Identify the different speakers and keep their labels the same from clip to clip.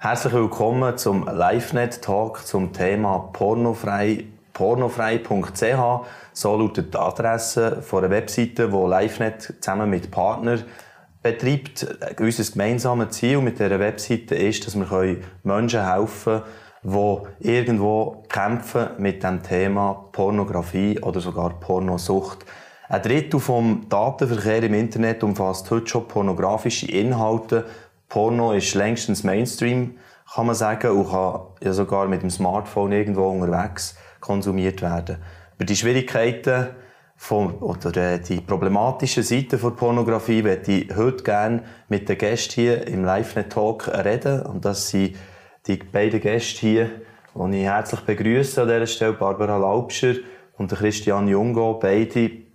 Speaker 1: Herzlich willkommen zum LiveNet-Talk zum Thema pornofrei, pornofrei.ch. So lautet die Adresse von einer Webseite, die LiveNet zusammen mit Partnern betreibt. Unser gemeinsames Ziel mit dieser Webseite ist, dass wir Menschen helfen können, die irgendwo kämpfen mit dem Thema Pornografie oder sogar Pornosucht. Ein Drittel vom Datenverkehr im Internet umfasst heute schon pornografische Inhalte, Porno ist längstens Mainstream, kann man sagen, und kann ja sogar mit dem Smartphone irgendwo unterwegs konsumiert werden. Über die Schwierigkeiten von, oder äh, die problematischen Seiten der Pornografie werde ich heute gerne mit den Gästen hier im LiveNet Talk reden. Und das sind die beiden Gäste hier, die ich herzlich begrüße an dieser Stelle, Barbara Laubscher und Christian Jungo. Beide haben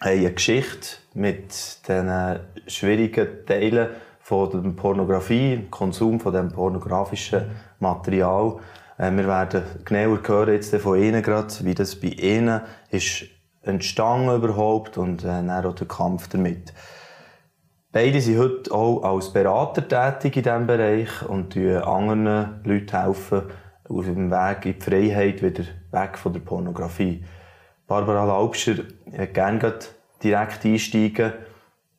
Speaker 1: eine Geschichte mit den schwierigen Teilen von der Pornografie, Konsum von dem pornografischen Material. Äh, wir werden genauer hören jetzt von Ihnen gerade, wie das bei Ihnen ist entstanden überhaupt und äh, dann auch der Kampf damit. Beide sind heute auch als Berater tätig in diesem Bereich und helfen anderen Leuten helfen, auf dem Weg in die Freiheit wieder weg von der Pornografie. Barbara Laubscher, ich gerne direkt einsteigen,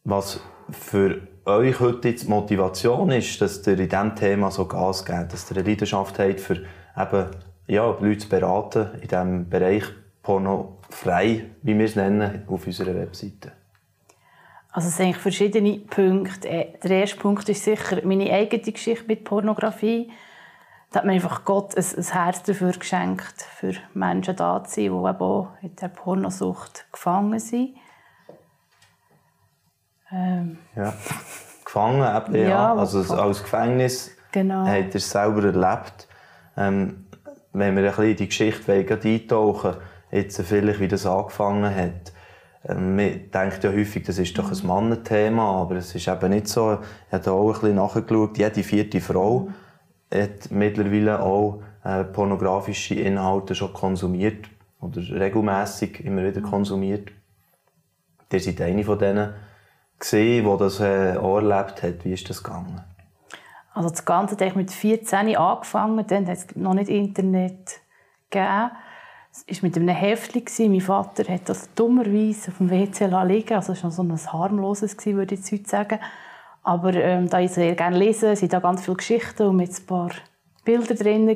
Speaker 1: was für euch heute die Motivation ist, dass ihr in diesem Thema so Gas gebt, dass ihr eine Leidenschaft habt, für eben, ja, Leute zu beraten in diesem Bereich pornofrei, wie wir es nennen, auf unserer Webseite?
Speaker 2: Also es sind verschiedene Punkte. Äh, der erste Punkt ist sicher meine eigene Geschichte mit Pornografie. Da hat mir einfach Gott ein, ein Herz dafür geschenkt, für Menschen da zu sein, die eben auch in der Pornosucht gefangen sind.
Speaker 1: Ähm. Ja, gefangen eben, ja. ja. Also als Gefängnis genau. hat er es selber erlebt. Ähm, wenn wir ein bisschen in die Geschichte eintauchen jetzt vielleicht, wie das angefangen hat, ähm, man denkt ja häufig, das ist doch ein Mannenthema, aber es ist eben nicht so. Ich habe auch ein bisschen nachgeschaut, jede vierte Frau hat mittlerweile auch äh, pornografische Inhalte schon konsumiert oder regelmäßig immer wieder konsumiert. Ihr seid eine von denen gesehen, die das äh, erlebt hat. Wie ist das gegangen?
Speaker 2: Also das Ganze hat mit 14 angefangen, dann hat es noch nicht Internet gegeben. Es war mit einem Heftchen. Mein Vater hat das dummerweise auf dem WC liegen Also es war so ein harmloses, würde ich heute sagen. Aber ähm, da ich sehr gerne lese, sind da ganz viele Geschichten und mit ein paar Bilder drin.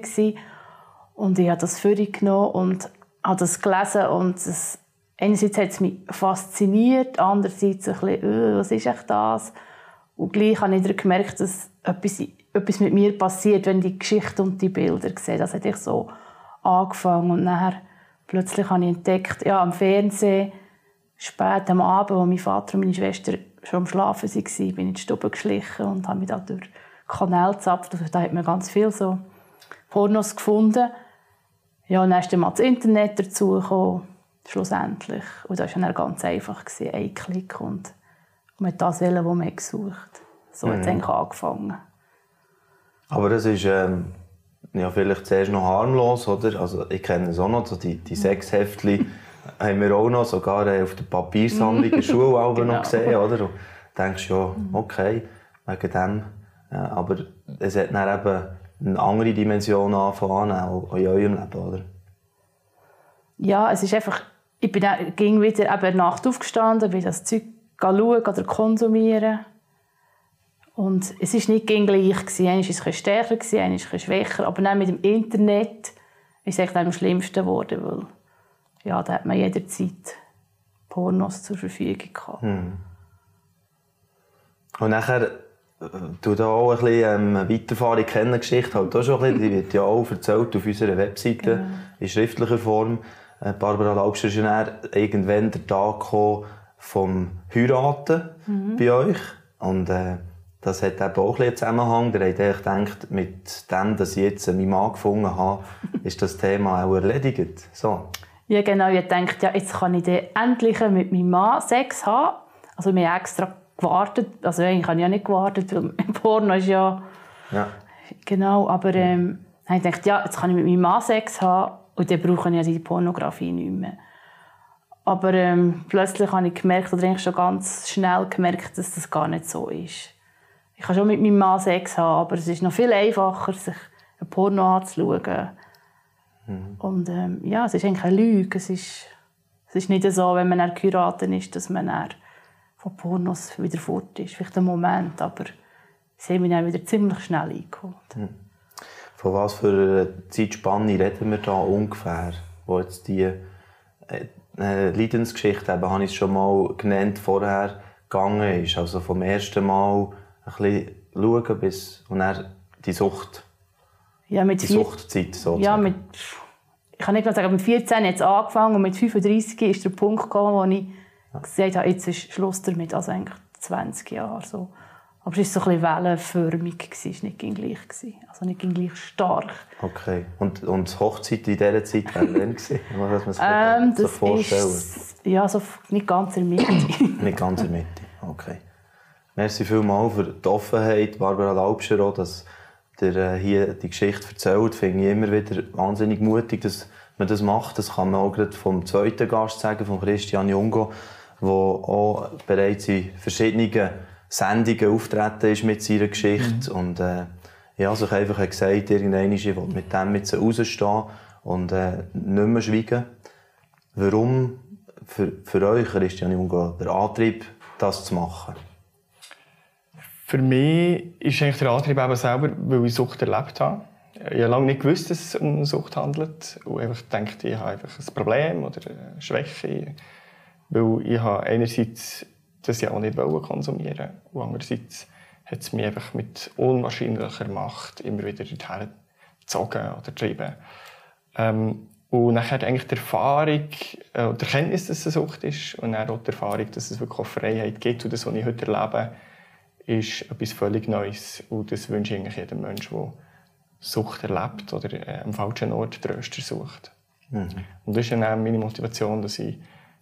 Speaker 2: Und ich habe das für genommen und habe das gelesen und es einerseits hat es mich fasziniert, andererseits ein bisschen, äh, was ist echt das? Und gleich habe ich gemerkt, dass etwas, etwas mit mir passiert, wenn ich die Geschichte und die Bilder sehe. Das hat ich so angefangen und nachher plötzlich habe ich entdeckt, ja, am Fernsehen, spät am Abend, wo mein Vater und meine Schwester schon am Schlafen waren, bin ich in die Stube geschlichen und habe mich da durch Kanäle gezapft. Also, da hat man ganz viel so Pornos gefunden. Ja, und dann ist dann mal das Internet dazugekommen schlussendlich. Und das war dann ganz einfach, gewesen, ein Klick und man hat das wählen, was man gesucht hat. So mhm. hat es eigentlich angefangen.
Speaker 1: Aber das ist ähm, ja, vielleicht zuerst noch harmlos, oder? Also ich kenne es auch noch, so die, die Sexheftchen haben wir auch noch, sogar äh, auf der Papiersammlung in Schule genau. noch gesehen, oder? Und denkst ja, okay, wegen dem. Ja, aber es hat dann eben eine andere Dimension angefangen, auch in eurem Leben, oder?
Speaker 2: Ja, es ist einfach ich bin dann, ging wieder eben Nacht aufgestanden, bin das Zeug schauen oder konsumieren. Und es war nicht gleich. Gewesen. Einer war es stärker, einer war es schwächer. Aber dann mit dem Internet ist es am schlimmsten geworden, weil ja, da hat man jederzeit Pornos zur Verfügung gehabt. Hm.
Speaker 1: Und nachher äh, du da auch ein bisschen ähm, weiterfahren kennen Geschichte halt auch schon ein bisschen, die wird ja auch erzählt auf unserer Webseite genau. in schriftlicher Form. Äh, Barbara Laubscher ist dann irgendwann der Tag vom Heiraten mhm. bei euch. Und äh, das hat eben auch einen Zusammenhang. Der hat gedacht, mit dem, dass ich jetzt meinen Mann gefunden habe, ist das Thema auch erledigt. So.
Speaker 2: Ja, genau. Ich dachte, ja, jetzt kann ich endlich mit meinem Mann Sex haben. Also wir haben extra gewartet. Also eigentlich habe ich ja nicht gewartet, weil Porno ist ja... ja. Genau, aber ähm, ich dachte, ja, jetzt kann ich mit meinem Mann Sex haben und dann brauche ich ja die Pornografie nicht mehr. Aber ähm, plötzlich habe ich gemerkt, oder eigentlich schon ganz schnell gemerkt, dass das gar nicht so ist. ich kann schon mit meinem Mann Sex haben, aber es ist noch viel einfacher, sich ein Porno anzuschauen. Mhm. Und ähm, ja, es ist eigentlich eine Lüge. Es ist, es ist nicht so, wenn man geheiratet ist, dass man dann von Pornos wieder fort ist. Vielleicht ein Moment, aber sie haben mich dann wieder ziemlich schnell eingeholt. Mhm.
Speaker 1: Von was für einer Zeitspanne reden wir da ungefähr, wo jetzt die äh, äh, Leidensgeschichte, eben, habe ich es schon mal genannt, vorher gegangen ist. Also vom ersten Mal ein bisschen schauen bis und dann die Sucht.
Speaker 2: Ja, mit
Speaker 1: die vier... Suchtzeit sozusagen.
Speaker 2: Ja, mit, ich kann nicht mal sagen, mit 14 jetzt angefangen und mit 35 ist der Punkt gekommen, wo ich ja. gesagt habe, jetzt ist Schluss damit, also eigentlich 20 Jahre so. Aber es war so ein bisschen wellenförmig, es war nicht gleich, also nicht gleich stark.
Speaker 1: Okay, und, und die Hochzeit in dieser Zeit war wann?
Speaker 2: Was man sich ähm, das vorstellen? Ist, ja, so nicht ganz in der Mitte.
Speaker 1: nicht ganz in der Mitte, okay. Merci vielmals für die Offenheit, Barbara Laubscher, auch, dass ihr äh, hier die Geschichte erzählt. Finde ich immer wieder wahnsinnig mutig, dass man das macht. Das kann man auch gerade vom zweiten Gast sagen, von Christian Jungo, der auch bereits in verschiedenen Sendungen auftreten ist mit seiner Geschichte. Mhm. Und äh, ja, sich einfach hat gesagt, irgendwann ich will mit dem mit rausstehen und äh, nicht mehr schweigen. Warum für, für euch, Christian Jungo, der Antrieb, das zu machen?
Speaker 3: Für mich ist eigentlich der Antrieb eben selber, weil ich Sucht erlebt habe. Ich habe lange nicht gewusst, dass es um Sucht handelt. Und einfach gedacht, ich habe einfach ein Problem oder eine Schwäche. Weil ich habe einerseits das ja auch nicht konsumieren und andererseits hat es mich einfach mit unwahrscheinlicher Macht immer wieder dorthin gezogen oder getrieben. Ähm, und nachher eigentlich die Erfahrung, äh, die Erkenntnis, dass es eine Sucht ist und dann auch die Erfahrung, dass es wirklich auch Freiheit gibt und das, was ich heute erlebe, ist etwas völlig Neues. Und das wünsche ich eigentlich jedem Menschen, der Sucht erlebt oder äh, am falschen Ort Tröster sucht. Mhm. Und das ist dann auch meine Motivation, dass ich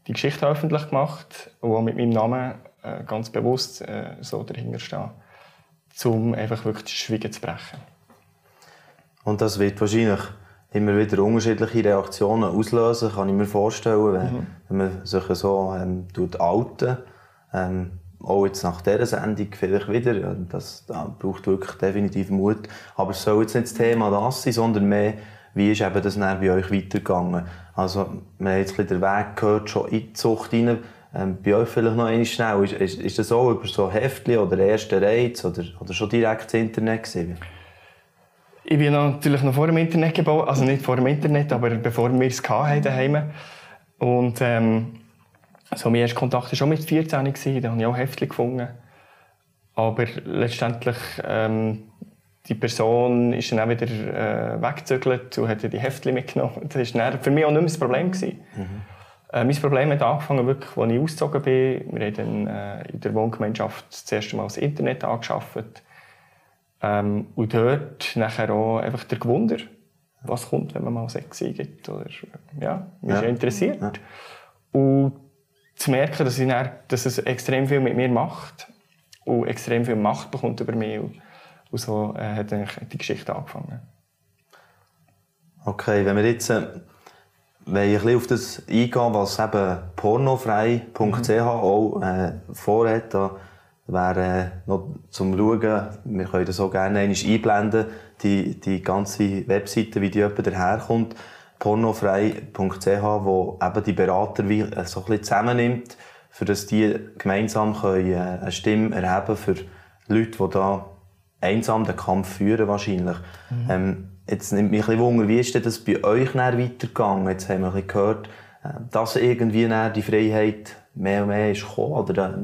Speaker 3: die Geschichte öffentlich gemacht auch mit meinem Namen äh, ganz bewusst äh, so dahinter stehe, um einfach wirklich das Schweigen zu brechen.
Speaker 1: Und das wird wahrscheinlich immer wieder unterschiedliche Reaktionen auslösen, kann ich mir vorstellen, wenn, mhm. wenn man sich so ähm, tut outen. Ähm, auch jetzt nach dieser Sendung vielleicht wieder. Das, das braucht wirklich definitiv Mut. Aber es soll jetzt nicht das Thema das sein, sondern mehr, wie ist eben das dann bei euch weitergegangen? Also, wir haben jetzt den Weg gehört, schon in die Zucht rein. Ähm, bei euch vielleicht noch einmal schnell. Ist, ist, ist das auch über so Heftchen oder erste Reiz oder, oder schon direkt ins Internet gewesen?
Speaker 3: Ich bin natürlich noch vor dem Internet gebaut, also nicht vor dem Internet, aber bevor wir es hatten daheim. Und ähm, so, mein erster Kontakt war schon mit 14, gewesen, da habe ich auch Heftchen gefunden. Aber letztendlich, ähm, die Person ist dann auch wieder äh, weggezögert und hat die Heftchen mitgenommen. Das war für mich auch nicht mehr das Problem. Gewesen. Mhm. Äh, mein Problem hat angefangen, wirklich, als ich ausgezogen bin. Wir haben dann, äh, in der Wohngemeinschaft das erste Mal das Internet angeschafft. Ähm, und dort nachher auch einfach der Gewunder, was kommt, wenn man mal Sex eingibt. Oder, ja, mich ja. interessiert. Ja. Und zu merken, dass, ich dann, dass es extrem viel mit mir macht und extrem viel Macht bekommt über mich. Und, und so äh, hat eigentlich die Geschichte angefangen.
Speaker 1: Okay, wenn wir jetzt äh, wenn ich ein bisschen auf das eingehen, was eben pornofrei.ch mhm. auch äh, vorhat, da wäre äh, noch zum Schauen, wir können das auch gerne einblenden, die, die ganze Webseite, wie die jemand daherkommt pornofrei.ch, wo eben die Berater wie äh, so ein bisschen zusammennimmt, für dass die gemeinsam können, äh, eine Stimme erheben für Leute, die da einsam den Kampf führen wahrscheinlich. Mhm. Ähm, jetzt nimmt mich ein Wunder, wie ist das bei euch weitergegangen? Jetzt haben wir gehört, äh, dass irgendwie die Freiheit mehr und mehr ist gekommen, oder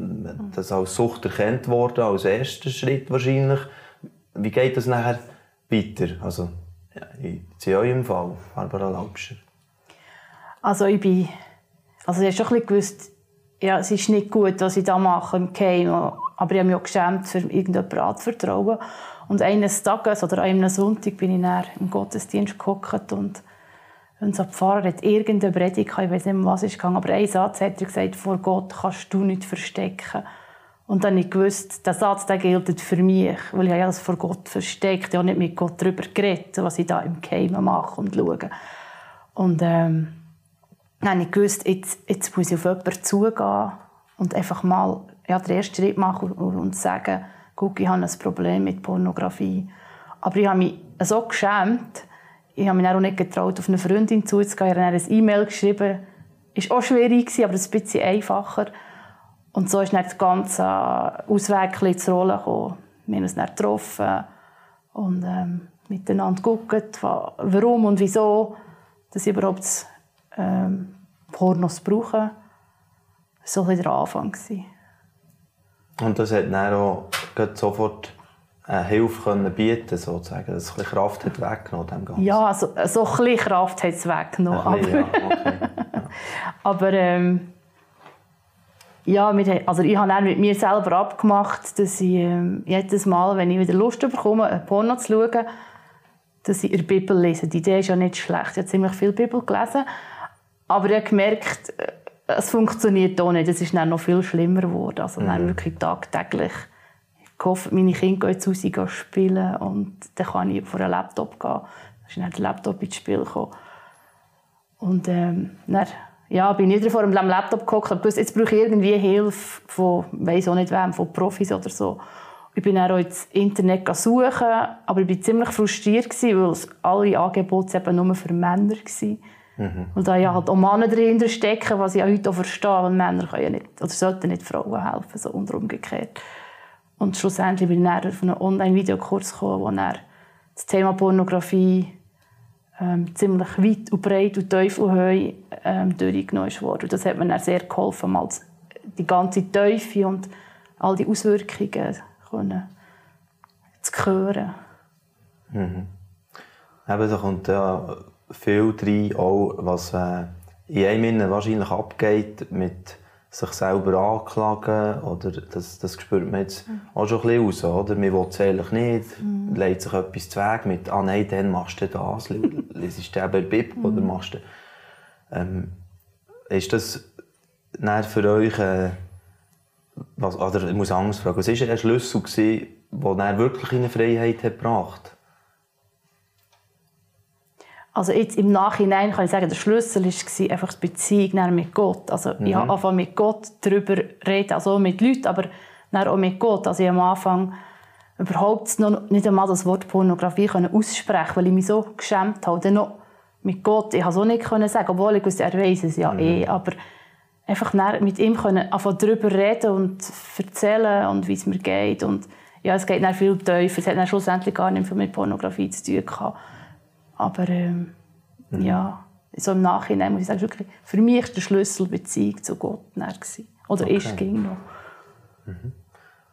Speaker 1: das als Sucht erkannt worden, als erster Schritt wahrscheinlich. Wie geht das nachher weiter? Also, in eurem Fall, Barbara Laubscher?
Speaker 2: Also ich bin, also ich habe schon ein bisschen gewusst, ja, es ist nicht gut, was ich da mache im Game, aber ich habe mich auch geschämt, für irgendjemanden anzuvertrauen. Und eines Tages oder an einem Sonntag bin ich dann im Gottesdienst geguckt und unser Pfarrer hat irgendeine Predigt, ich weiß nicht mehr, was ist gegangen, aber ein Satz hat er gesagt, vor Gott kannst du nicht verstecken. Und dann habe ich gewusst, der Satz der gilt für mich, weil ich das vor Gott versteckt, ich habe nicht mit Gott darüber geredet, was ich da im Geheimen mache und schaue. Und ähm, dann habe ich gewusst, jetzt, jetzt muss ich auf jemanden zugehen und einfach mal ja, den ersten Schritt machen und, sagen, guck, ich habe ein Problem mit Pornografie. Aber ich habe mich so geschämt, ich habe mich auch nicht getraut, auf eine Freundin zuzugehen. Ich habe eine E-Mail geschrieben. Es war auch schwierig, aber ein bisschen einfacher. Und so ist dann das ganze Ausweg ins Rollen gekommen. Wir haben uns getroffen und ähm, miteinander geguckt, warum und wieso dass überhaupt ähm, Pornos brauche. Das war so der Anfang.
Speaker 1: Und das hat dann auch sofort eine Hilfe können bieten sozusagen, dass ein Kraft hat weggenommen dem Ganzen.
Speaker 2: Ja, also, so ein bisschen Kraft hat es weggenommen.
Speaker 1: aber, ja, okay.
Speaker 2: ja. aber ähm, ja, wir, also ich habe dann mit mir selber abgemacht, dass ich ähm, jedes Mal, wenn ich wieder Lust bekomme, ein Porno zu schauen, dass ich in der Bibel lese. Die Idee ist ja nicht schlecht. Ich habe ziemlich viel Bibel gelesen. Aber ich habe gemerkt, äh, es funktioniert auch nicht. Es ist dann noch viel schlimmer geworden. Also mhm. dann wirklich tagtäglich. Ich hoffe, meine Kinder gehen jetzt raus spielen und dann kann ich vor einen Laptop gehen. Dann ist dann der Laptop ins Spiel gekommen. Und ähm, dann ja, bin ich wieder vor dem Laptop geguckt und jetzt brauche ich irgendwie Hilfe von, weiß auch nicht wem, von Profis oder so. Ich bin dann auch ins Internet suchen, aber ich war ziemlich frustriert, weil alle Angebote eben nur für Männer waren. Mhm. Und da ja halt auch Männer dahinter stecken, was ich auch heute auch verstehe, weil Männer können ja nicht, oder sollten nicht Frauen helfen, so und umgekehrt. Und schlussendlich bin ich dann auf einen Online-Videokurs gekommen, wo dann das Thema Pornografie ähm, ziemlich weit und breit und tief und hoch ähm, durchgenommen wurde. Und das hat mir dann sehr geholfen, mal die ganze Teufel und all die Auswirkungen können, zu hören.
Speaker 1: Mhm. Eben, da kommt ja viel rein, auch was äh, in einem wahrscheinlich abgeht mit sich selber anklagen oder das, das spürt man jetzt mhm. auch schon ein bisschen raus, oder? Man will es eigentlich nicht, mhm. legt sich etwas zu Weg mit «Ah nein, dann machst du das, liest du eben Bib mhm. oder machst du...» ähm, Ist das für euch... Äh, was, oder ich muss anders fragen, was war der Schlüssel, der er wirklich in eine Freiheit hat gebracht hat?
Speaker 2: Also jetzt im Nachhinein kann ich sagen, der Schlüssel war einfach die Beziehung mit Gott. Also mhm. ich habe angefangen mit Gott darüber reden, also mit Leuten, aber auch mit Gott. Also ich am Anfang überhaupt noch nicht einmal das Wort Pornografie aussprechen weil ich mich so geschämt habe. Dann noch mit Gott, ich konnte es auch nicht sagen, obwohl ich wusste, er weiß es ja mhm. eh, aber einfach mit ihm können darüber reden und erzählen und wie es mir geht und ja, es geht dann viel tiefer. Es hat dann schlussendlich gar nicht viel mit Pornografie zu tun gehabt. Aber ähm, mhm. ja, so im Nachhinein muss ich sagen, wirklich, für mich war der Schlüssel Beziehung zu Gott. Gewesen. Oder okay. ist, ging noch.
Speaker 1: Mhm.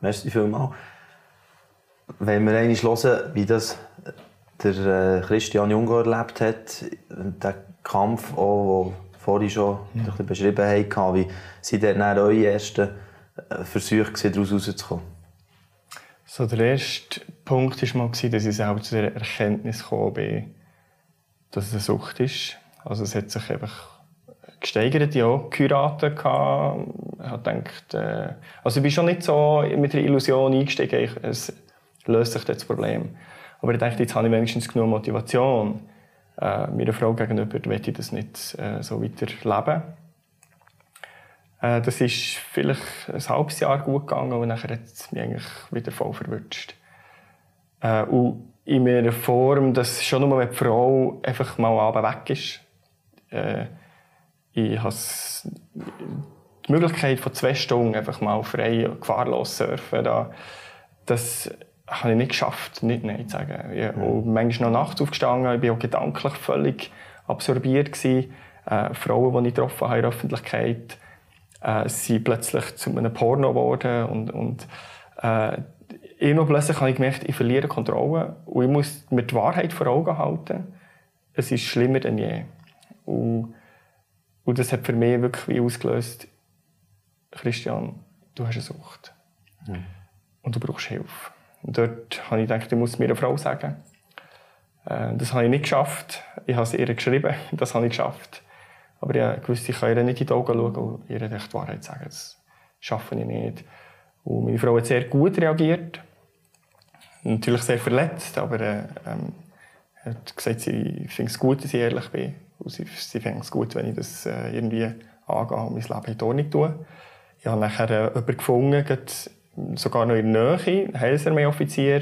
Speaker 1: Merci vielmals. Wenn wir einmal hören, wie das der äh, Christian Jungo erlebt hat, der Kampf, auch, den vorhin schon ein beschrieben haben, wie sind dann eure ersten äh, Versuche, daraus rauszukommen?
Speaker 3: So, der erste Punkt war, dass ich selber zu der Erkenntnis gekommen bin, dass es eine Sucht ist. Also es hat sich einfach gesteigert, ja, geheiratet gehabt. Ich gedacht, äh, also ich bin schon nicht so mit der Illusion eingestiegen, es löst sich das Problem. Aber ich dachte, jetzt habe ich wenigstens genug Motivation. Äh, meiner Frau gegenüber möchte ich das nicht äh, so weiter leben. Äh, das ist vielleicht ein halbes Jahr gut gegangen und dann hat es mich eigentlich wieder voll verwünscht. Äh, in einer Form, dass schon nur, wenn die Frau einfach mal abends weg ist. Äh, ich habe die Möglichkeit von zwei Stunden einfach mal frei und gefahrlos surfen. Da, das habe ich nicht geschafft, nicht Nein zu sagen. Ich bin manchmal noch nachts aufgestanden, ich war auch gedanklich völlig absorbiert. Gewesen. Äh, Frauen, die ich getroffen habe in der Öffentlichkeit, äh, sind plötzlich zu einem Porno geworden und, und äh, irgendwo plötzlich habe ich gemerkt, ich verliere Kontrolle und ich muss mir die Wahrheit vor Augen halten. Es ist schlimmer denn je. Und, und das hat für mich wirklich ausgelöst, Christian, du hast eine Sucht. Mhm. Und du brauchst Hilfe. Und dort habe ich gedacht, ich muss mir eine Frau sagen. Äh, das habe ich nicht geschafft. Ich habe es ihr geschrieben, das habe ich geschafft. Aber ich wusste, ich kann ihr nicht in die Augen schauen und ihr die Wahrheit sagen. Das schaffe ich nicht. Und meine Frau hat sehr gut reagiert natürlich sehr verletzt, aber äh, ähm, hat gesagt, sie findet es gut, dass ich ehrlich bin. Und sie, sie findet es gut, wenn ich das äh, irgendwie angehe und mein Leben in Ordnung tue. Ich habe nachher äh, jemanden gefunden, sogar noch in der Nähe, ein Heilsarmee-Offizier,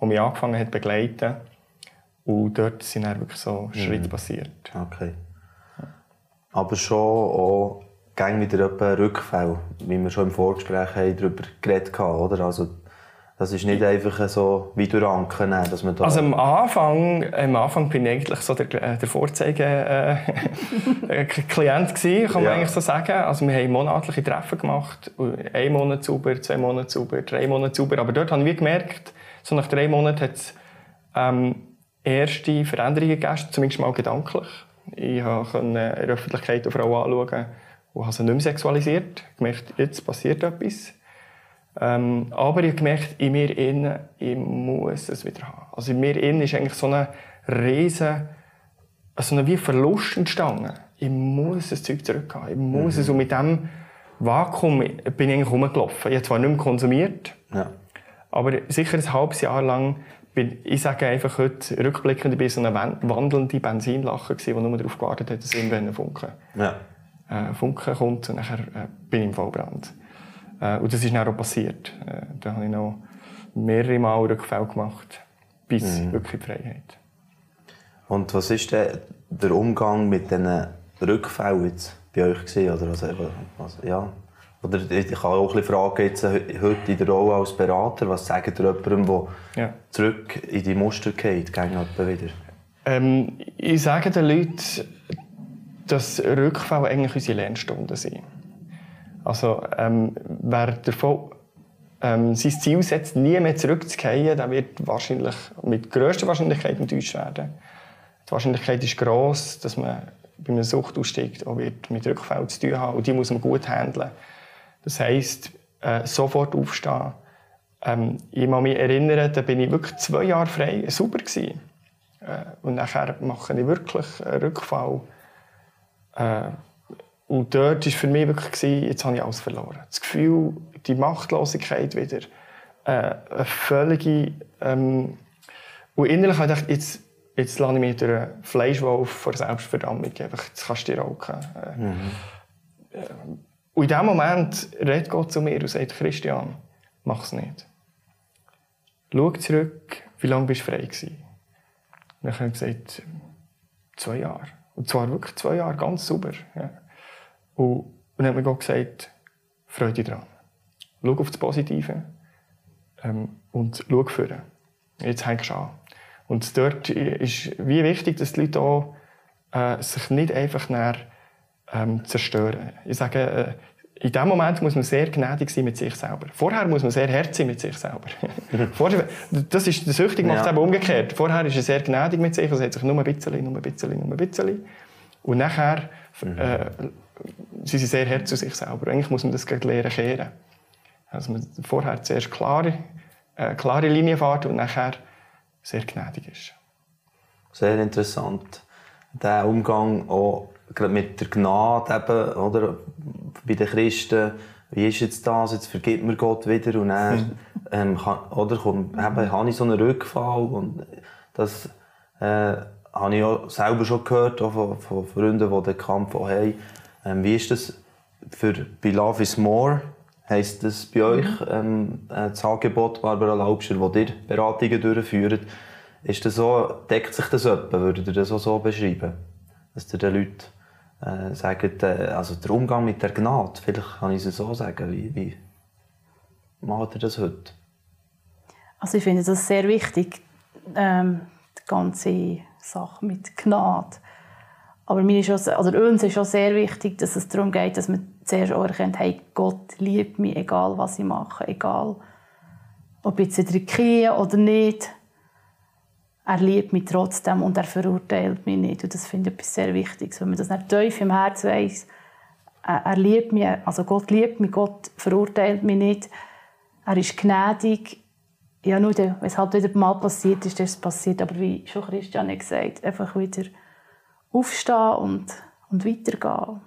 Speaker 3: der mich angefangen hat zu begleiten. Und dort sind dann wirklich so Schritte passiert.
Speaker 1: Okay. Aber schon auch gäng wieder Rückfall, wie wir schon im Vorgespräch haben, darüber geredet haben, oder? Also, das ist nicht einfach so wie durch Anken nehmen, dass man da...
Speaker 3: Also am Anfang, am Anfang bin ich eigentlich so der, äh, der Vorzeige-Klient gewesen, kann man
Speaker 1: Ja.
Speaker 3: eigentlich so sagen. Also wir haben monatliche Treffen gemacht, ein Monat sauber, zwei Monate sauber, drei Monate sauber. Aber dort habe ich gemerkt, so nach drei Monaten hat es ähm, erste Veränderungen gegeben, zumindest mal gedanklich. Ich konnte in der Öffentlichkeit eine Frau anschauen und habe sie nicht mehr sexualisiert. Ich habe gemerkt, jetzt passiert etwas. Ähm, aber ich habe gemerkt, in mir innen, ich muss es wieder haben. Also in mir innen ist eigentlich so eine riesen, so eine wie Verlust entstanden. Ich muss das Zeug zurückhaben. Ich muss es. Und mit diesem Vakuum bin ich eigentlich rumgelaufen. Ich habe zwar nicht mehr konsumiert,
Speaker 1: Ja.
Speaker 3: aber sicher ein halbes Jahr lang bin, ich sage einfach heute, rückblickend, ich bin so eine wan- wandelnde Benzinlache gewesen, die nur darauf gewartet hat, dass irgendwann ein Funke,
Speaker 1: Ja.
Speaker 3: äh, Funke kommt und nachher äh, bin ich im Vollbrand. Äh, und das ist dann auch passiert. Äh, da habe ich noch mehrere Mal Rückfälle gemacht, bis wirklich in die Freiheit.
Speaker 1: Und was ist denn der Umgang mit diesen Rückfällen jetzt bei euch gewesen? Oder also, was, ja. Oder ich kann auch ein bisschen fragen, jetzt, heute in der Rolle als Berater, was sagt ihr jemandem, der
Speaker 3: Ja.
Speaker 1: zurück in die Muster geht, gegen jemanden wieder?
Speaker 3: Ähm, ich sage den Leuten, dass Rückfälle eigentlich unsere Lernstunden sind. Also, ähm, wer davon ähm, sein Ziel setzt, nie mehr zurückzugehen, der wird wahrscheinlich mit grösster Wahrscheinlichkeit enttäuscht werden. Die Wahrscheinlichkeit ist gross, dass man bei einem Suchtausstieg auch wird mit Rückfällen zu tun haben und die muss man gut handeln. Das heisst, äh, sofort aufstehen. Ähm, ich kann mich erinnern, da bin ich wirklich zwei Jahre frei, super gewesen. Äh, und nachher mache ich wirklich einen Rückfall. Äh, und dort war für mich wirklich, gewesen, jetzt habe ich alles verloren. Das Gefühl, die Machtlosigkeit wieder, äh, eine völlige... Ähm, und innerlich habe ich gedacht, jetzt, jetzt lasse ich mich durch einen Fleischwolf vor Selbstverdammung. Einfach, jetzt kannst du dir rauchen. Äh, äh, und in diesem Moment redet Gott zu mir und sagt, Christian, mach es nicht. Schau zurück, wie lange bist du frei gewesen? Und dann habe ich gesagt, zwei Jahre. Und zwar wirklich zwei Jahre, ganz sauber. Ja. Und, dann hat mir Gott gesagt, freu dich dran. Schau auf das Positive ähm, und schau führen. Jetzt hängst du an. Und dort ist wie wichtig, dass die Leute auch, äh, sich nicht einfach näher ähm, zerstören. Ich sage, äh, in dem Moment muss man sehr gnädig sein mit sich selber. Vorher muss man sehr hart sein mit sich selber. Vorher, das ist, der Süchtige macht es
Speaker 1: Ja.
Speaker 3: eben umgekehrt. Vorher ist er sehr gnädig mit sich und sagt sich nur ein bisschen, nur ein bisschen, nur ein bisschen. Und nachher äh, sind sie sehr hart zu sich selber. Eigentlich muss man das lernen kehren. Also man vorher zuerst klare, äh, klare Linie fährt und nachher sehr gnädig ist.
Speaker 1: Sehr interessant. Der Umgang auch gerade mit der Gnade eben, oder? Bei den Christen. Wie ist jetzt das? Jetzt vergibt mir Gott wieder und dann, ähm, kann, oder, komm, eben, habe ich so einen Rückfall und das äh, habe ich auch selber schon gehört, auch von, von Freunden, die den Kampf auch haben. Ähm, wie ist das für bei Love is More? Heisst das bei euch ähm, äh, das Angebot, Barbara Laubscher, wo ihr Beratungen durchführt? Ist das so, deckt sich das etwa? Würdet ihr das auch so beschreiben? Dass ihr den Leuten äh, sagt, äh, also der Umgang mit der Gnade, vielleicht kann ich es so sagen, wie, wie macht ihr das heute?
Speaker 2: Also ich finde das sehr wichtig, ähm, die ganze Sache mit Gnade. Aber mir ist se- oder uns ist auch sehr wichtig, dass es darum geht, dass man zuerst erkennt, hey, Gott liebt mich, egal was ich mache, egal ob ich jetzt in oder nicht. Er liebt mich trotzdem und er verurteilt mich nicht. Und das finde ich etwas sehr Wichtiges. Wenn man das nicht tief im Herz weiss, er er liebt mich, also Gott liebt mich, Gott verurteilt mich nicht. Er ist gnädig. Ja, nur wenn es halt wieder mal passiert ist, ist es passiert. Aber wie schon Christian gesagt, einfach wieder aufstehen und, und weitergehen.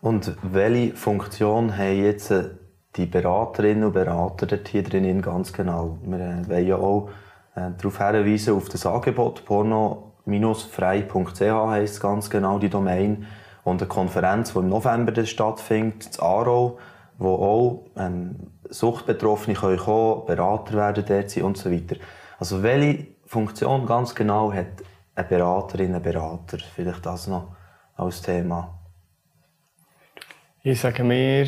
Speaker 1: Und welche Funktion haben jetzt äh, die Beraterinnen und Berater hier drinnen ganz genau? Wir äh, wollen ja auch äh, darauf hinweisen, auf das Angebot porno-frei.ch heisst ganz genau die Domain und eine Konferenz, die im November stattfindet, in Aarau, wo auch ähm, Suchtbetroffene können kommen, Berater werden dort sein und so weiter. Also welche Funktion ganz genau hat eine Beraterin, ein Berater? Vielleicht das noch als Thema.
Speaker 3: Ich sage mir,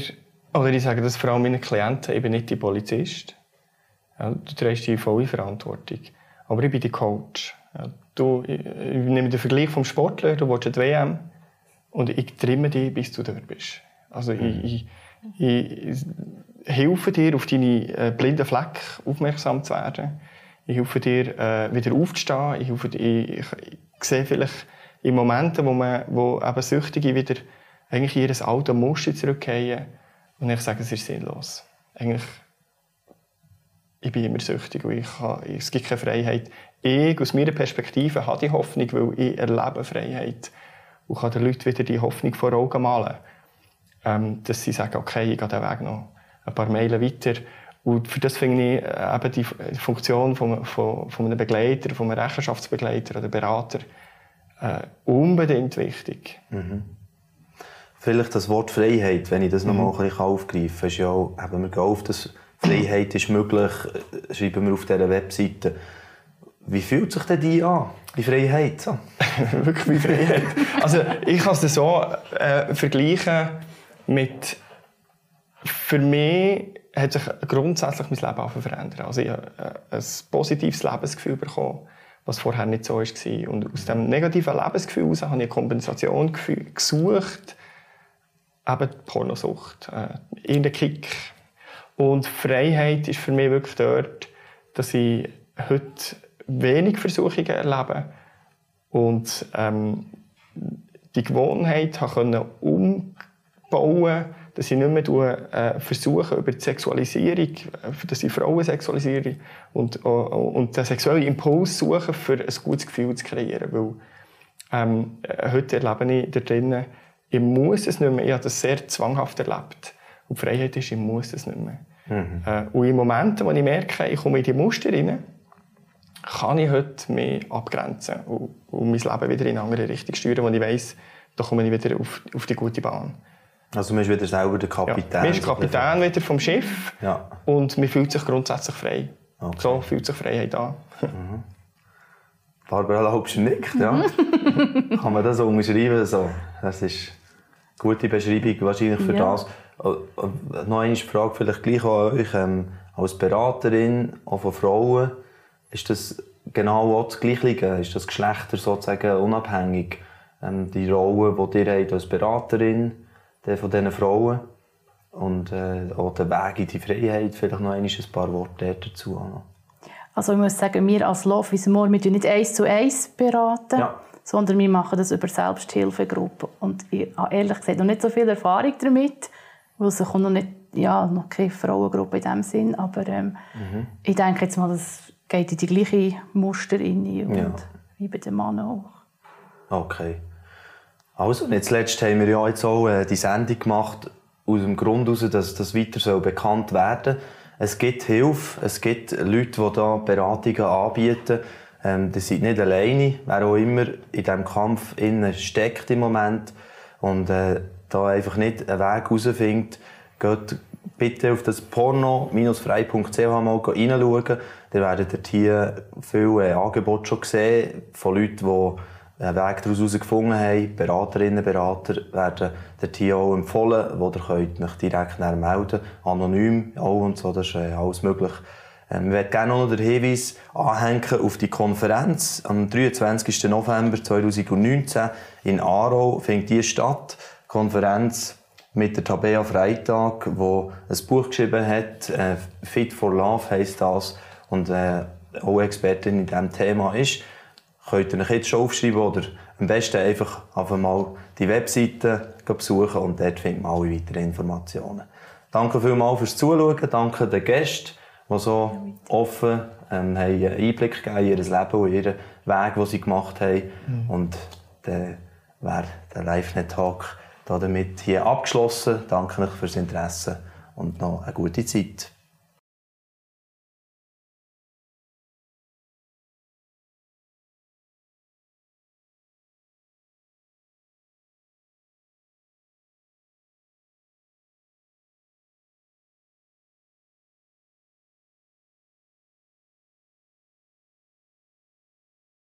Speaker 3: oder ich sage das vor allem meinen Klienten, ich bin nicht die Polizist. Ja, du trägst die volle Verantwortung. Aber ich bin der Coach. Ja, du, ich, ich nehme den Vergleich vom Sportler, du willst die WM und ich trimme dich, bis du dort bist. Also mhm. ich, ich, ich, helfe dir, auf deine äh, blinden Fleck aufmerksam zu werden. Ich helfe dir, äh, wieder aufzustehen. Ich, helfe dir, ich, ich, sehe vielleicht in Momenten, wo, man, wo eben Süchtige wieder eigentlich in ihr altes Muster zurückkehren und ich sage, es ist sinnlos. Eigentlich, ich bin immer süchtig und ich habe, es gibt keine Freiheit. Ich, aus meiner Perspektive, habe die Hoffnung, weil ich erlebe Freiheit und kann den Leuten wieder die Hoffnung vor Augen malen. Ähm, dass sie sagen, okay, ich gehe den Weg noch ein paar Meilen weiter. Und für das finde ich äh, eben die Funktion von, von, von einem Begleiter, von einem Rechenschaftsbegleiter oder Berater äh, unbedingt wichtig.
Speaker 1: Mhm. Vielleicht das Wort Freiheit, wenn ich das mhm. noch mal ein bisschen aufgreifen kann, ist ja auch, eben, wir gehen auf, dass Freiheit ist möglich, äh, schreiben wir auf dieser Webseite. Wie fühlt sich denn die an, die Freiheit? So?
Speaker 3: Wirklich wie Freiheit. Also ich kann es so äh, vergleichen mit für mich hat sich grundsätzlich mein Leben verändert. Also ich habe äh, ein positives Lebensgefühl bekommen, was vorher nicht so war. Und aus diesem negativen Lebensgefühl heraus habe ich eine Kompensation gesucht, eben die Pornosucht, äh, irgendeinen Kick. Und Freiheit ist für mich wirklich dort, dass ich heute wenig Versuchungen erlebe und ähm, die Gewohnheit habe umbauen dass ich nicht mehr äh, versuche, über die Sexualisierung, äh, dass ich Frauen sexualisiere und, äh, und den sexuellen Impuls suche, für ein gutes Gefühl zu kreieren. Weil ähm, heute erlebe ich da drinnen, ich muss es nicht mehr. Ich habe das sehr zwanghaft erlebt. Und die Freiheit ist, ich muss es nicht mehr. Mhm. Äh, und in Momenten, wo ich merke, ich komme in die Muster rein, kann ich heute mehr abgrenzen und, und mein Leben wieder in eine andere Richtung steuern, wo ich weiss, da komme ich wieder auf, auf die gute Bahn.
Speaker 1: Also man ist wieder selber der Kapitän? Ja,
Speaker 3: man ist Kapitän wieder vom Schiff ja. und man fühlt sich grundsätzlich frei. Okay. So fühlt sich Freiheit an. Mhm.
Speaker 1: Barbara Laubscher nickt, ja. Kann man das so unterschreiben? So? Das ist eine gute Beschreibung wahrscheinlich für ja. das. Äh, noch eine Frage vielleicht gleich an euch. Ähm, als Beraterin auch von Frauen, ist das genau auch das Gleiche? Ist das Geschlechter sozusagen unabhängig? Ähm, die Rolle, die ihr habt als Beraterin der von diesen Frauen. Und äh, auch der Weg in die Freiheit, vielleicht noch ein paar Worte dazu.
Speaker 2: Also ich muss sagen, wir als Love is More, wir nicht eins zu eins, beraten, ja. sondern wir machen das über Selbsthilfegruppen. Und ich habe ehrlich gesagt noch nicht so viel Erfahrung damit, weil es noch nicht, ja, noch keine Frauengruppe in dem Sinn, aber ähm, mhm. ich denke jetzt mal, das geht in die gleiche Muster rein und ja. wie bei den Männern auch.
Speaker 1: Okay. Also, nicht zuletzt haben wir ja jetzt auch äh, die Sendung gemacht, aus dem Grund heraus, dass das weiter so bekannt werden Es gibt Hilfe, es gibt Leute, die da Beratungen anbieten. Ähm, das sind nicht alleine, wer auch immer in diesem Kampf steckt im Moment und äh, da einfach nicht einen Weg herausfindet, geht bitte auf das porno-frei.ch mal reinschauen. Ihr werdet dort hier viele äh, Angebote schon sehen von Leuten, die einen Weg daraus gefunden haben. Beraterinnen und Berater werden hier auch empfohlen, wo ihr könnt euch direkt melden Anonym auch und so, das ist äh, alles möglich. Ähm, wir möchten gerne noch den Hinweis anhängen auf die Konferenz. Am 23. November 2019 in Aarau findet die statt. Konferenz mit der Tabea Freitag, wo ein Buch geschrieben hat, äh, Fit for Love heisst das, und äh, auch Expertin in diesem Thema ist könnt ihr euch jetzt schon aufschreiben oder am besten einfach, einfach mal die Webseite besuchen und dort findet man alle weiteren Informationen. Danke vielmals fürs Zuschauen, danke den Gästen, die so offen ähm, haben Einblick gegeben in ihr Leben und ihren Weg, den sie gemacht haben. Mhm. Und dann wäre der LiveNet-Talk damit hier abgeschlossen. Danke euch fürs Interesse und noch eine gute Zeit.